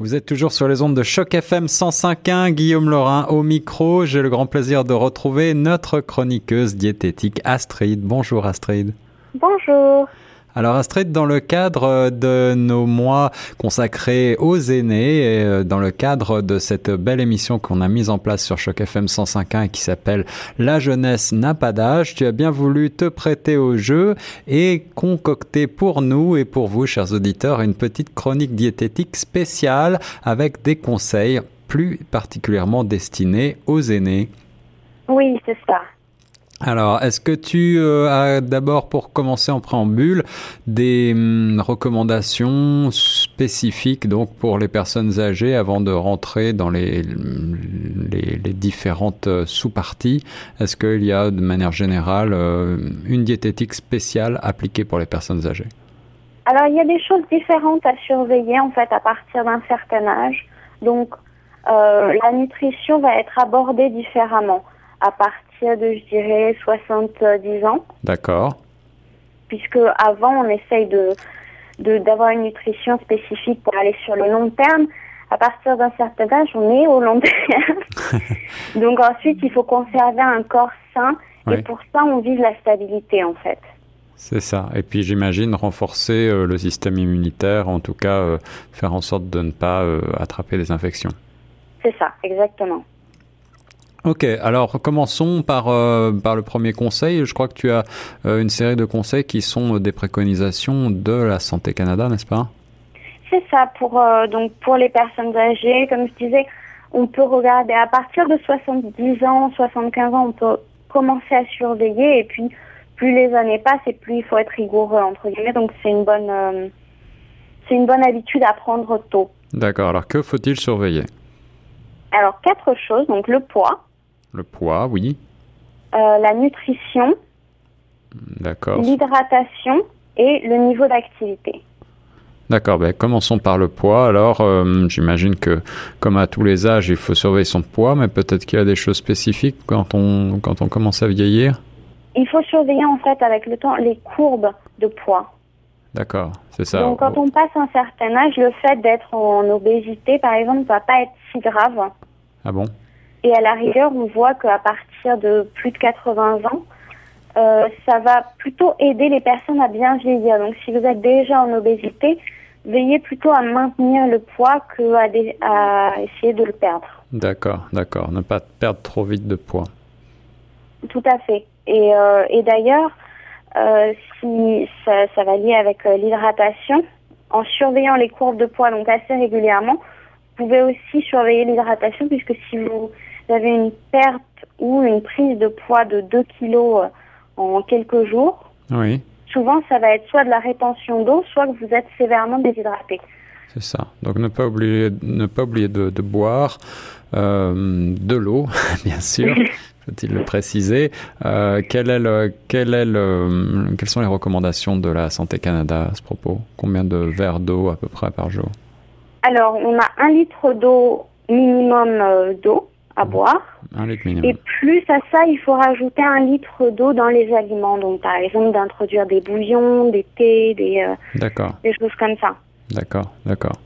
Vous êtes toujours sur les ondes de Choc FM 105.1, Guillaume Laurin au micro. J'ai le grand plaisir de retrouver notre chroniqueuse diététique Astrid. Bonjour Astrid. Bonjour. Alors Astrid, dans le cadre de nos mois consacrés aux aînés, et euh, dans le cadre de cette belle émission qu'on a mise en place sur Choc FM 105.1 et qui s'appelle La jeunesse n'a pas d'âge, tu as bien voulu te prêter au jeu et concocter pour nous et pour vous, chers auditeurs, une petite chronique diététique spéciale avec des conseils plus particulièrement destinés aux aînés. Oui, c'est ça. Alors, est-ce que tu euh, as d'abord, pour commencer en préambule, des hum, recommandations spécifiques donc pour les personnes âgées avant de rentrer dans les, les, les différentes euh, sous-parties? Est-ce qu'il y a de manière générale euh, une diététique spéciale appliquée pour les personnes âgées? Alors, il y a des choses différentes à surveiller en fait à partir d'un certain âge. Donc, la nutrition va être abordée différemment à partir de, je dirais, 70 ans. D'accord. Puisque avant, on essaye de d'avoir une nutrition spécifique pour aller sur le long terme. À partir d'un certain âge, on est au long terme. Donc ensuite, il faut conserver un corps sain. Et pour ça, on vise la stabilité, en fait. C'est ça. Et puis j'imagine renforcer euh, le système immunitaire, en tout cas euh, faire en sorte de ne pas euh, attraper des infections. C'est ça, exactement. Ok, alors commençons par, euh, par le premier conseil. Je crois que tu as euh, une série de conseils qui sont des préconisations de la Santé Canada, n'est-ce pas? C'est ça, pour, euh, donc pour les personnes âgées, comme je disais, on peut regarder à partir de 70 ans, 75 ans, on peut commencer à surveiller et puis plus les années passent et plus il faut être rigoureux, entre guillemets. Donc c'est une bonne, c'est une bonne habitude à prendre tôt. D'accord, alors que faut-il surveiller? Alors quatre choses, donc le poids. Le poids, oui. Euh, la nutrition, D'accord. l'hydratation et le niveau d'activité. D'accord, ben commençons par le poids. Alors, euh, j'imagine que, comme à tous les âges, il faut surveiller son poids, mais peut-être qu'il y a des choses spécifiques quand on, quand on commence à vieillir? Il faut surveiller en fait avec le temps les courbes de poids. D'accord, c'est ça. Donc quand on passe un certain âge, le fait d'être en obésité, par exemple, ne va pas être si grave. Ah bon? Et à la rigueur, on voit qu'à partir de plus de 80 ans, euh, ça va plutôt aider les personnes à bien vieillir. Donc si vous êtes déjà en obésité, veillez plutôt à maintenir le poids qu'à à essayer de le perdre. D'accord, d'accord. Ne pas perdre trop vite de poids. Tout à fait. Et, euh, et d'ailleurs, euh, si ça, ça, va lier avec l'hydratation, en surveillant les courbes de poids donc assez régulièrement, vous pouvez aussi surveiller l'hydratation puisque si vous avez une perte ou une prise de poids de 2 kilos euh, en quelques jours, oui. souvent ça va être soit de la rétention d'eau, soit que vous êtes sévèrement déshydraté. C'est ça. Donc ne pas oublier, ne pas oublier de, de boire euh, de l'eau, bien sûr. Faut-il le préciser euh, quel est le, quel est le, Quelles sont les recommandations de la Santé Canada à ce propos? Combien de verres d'eau à peu près par jour? Alors, on a un litre d'eau minimum euh, d'eau à boire. Un litre minimum. Et plus à ça, il faut rajouter un litre d'eau dans les aliments. Donc, par exemple, d'introduire des bouillons, des thés, des, euh, des choses comme ça. D'accord, d'accord.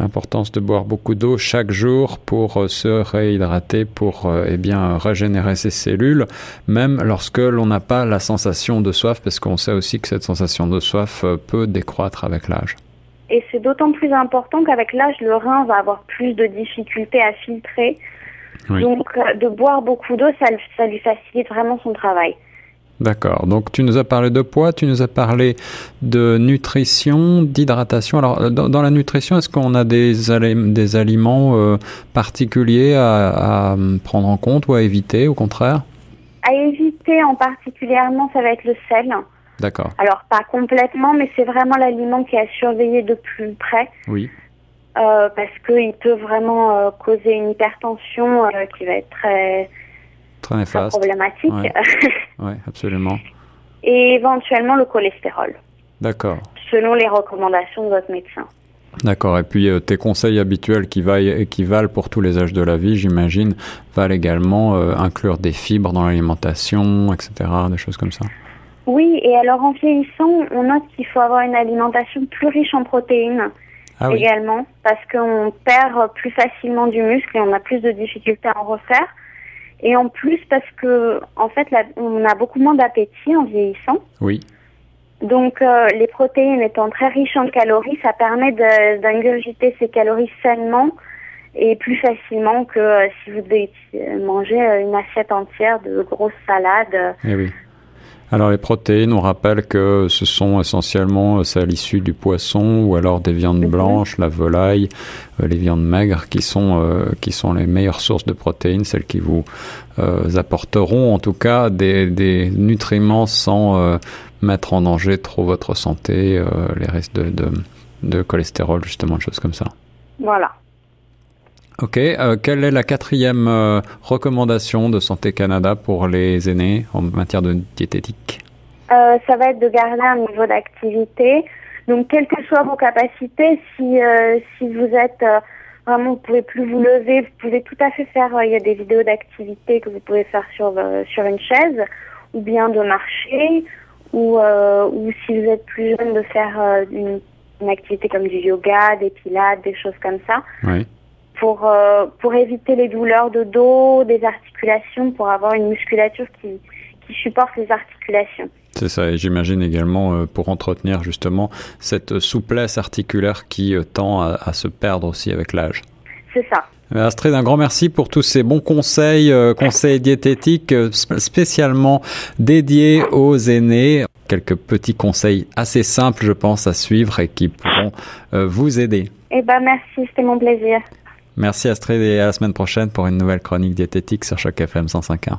L'importance de boire beaucoup d'eau chaque jour pour euh, se réhydrater, pour euh, eh bien régénérer ses cellules, même lorsque l'on n'a pas la sensation de soif, parce qu'on sait aussi que cette sensation de soif euh, peut décroître avec l'âge. Et c'est d'autant plus important qu'avec l'âge, le rein va avoir plus de difficultés à filtrer. Oui. Donc, de boire beaucoup d'eau, ça, ça lui facilite vraiment son travail. D'accord. Donc tu nous as parlé de poids, tu nous as parlé de nutrition, d'hydratation. Alors dans, dans, la nutrition, est-ce qu'on a des, des aliments euh, particuliers à, à, prendre en compte ou à éviter au contraire? À éviter en particulièrement, ça va être le sel. D'accord. Alors pas complètement, mais c'est vraiment l'aliment qui est à surveiller de plus près. Oui. Euh, parce qu'il peut vraiment euh, causer une hypertension qui va être très très néfaste. problématique. Oui, ouais, absolument. Et éventuellement le cholestérol. D'accord. Selon les recommandations de votre médecin. D'accord. Et puis euh, tes conseils habituels qui, vaillent, qui valent pour tous les âges de la vie, j'imagine, valent également euh, inclure des fibres dans l'alimentation, etc., des choses comme ça. Oui, et alors en vieillissant, on note qu'il faut avoir une alimentation plus riche en protéines. Ah également parce qu'on perd plus facilement du muscle et on a plus de difficultés à en refaire. Et en plus parce que en fait on a beaucoup moins d'appétit en vieillissant. Oui. Donc euh, les protéines étant très riches en calories, ça permet d'ingurgiter ces calories sainement et plus facilement que euh, si vous devez manger une assiette entière de grosses salades. Eh oui. Alors les protéines, on rappelle que ce sont essentiellement euh, à l'issue du poisson ou alors des viandes mhm. blanches, la volaille, euh, les viandes maigres qui sont euh, qui sont les meilleures sources de protéines, celles qui vous apporteront en tout cas des, des nutriments sans mettre en danger trop votre santé, les risques de, de, de cholestérol justement, des choses comme ça. Voilà. Ok, euh, quelle est la quatrième euh, recommandation de Santé Canada pour les aînés en matière de diététique? Euh, Ça va être de garder un niveau d'activité. Donc, quelles que soient vos capacités, si, si vous êtes vraiment, vous pouvez plus vous lever, vous pouvez tout à fait faire, il y a des vidéos d'activité que vous pouvez faire sur, sur une chaise, ou bien de marcher, ou, ou si vous êtes plus jeune, de faire une, une activité comme du yoga, des pilates, des choses comme ça. Oui pour, euh, pour éviter les douleurs de dos, des articulations, pour avoir une musculature qui, qui supporte les articulations. C'est ça, et j'imagine également euh, pour entretenir justement cette souplesse articulaire qui euh, tend à, se perdre aussi avec l'âge. C'est ça. Astrid, un grand merci pour tous ces bons conseils, conseils diététiques spécialement dédiés aux aînés. Quelques petits conseils assez simples, je pense, à suivre et qui pourront vous aider. Eh ben, merci, c'était mon plaisir. Merci Astrid et à la semaine prochaine pour une nouvelle chronique diététique sur Choc FM 105.1.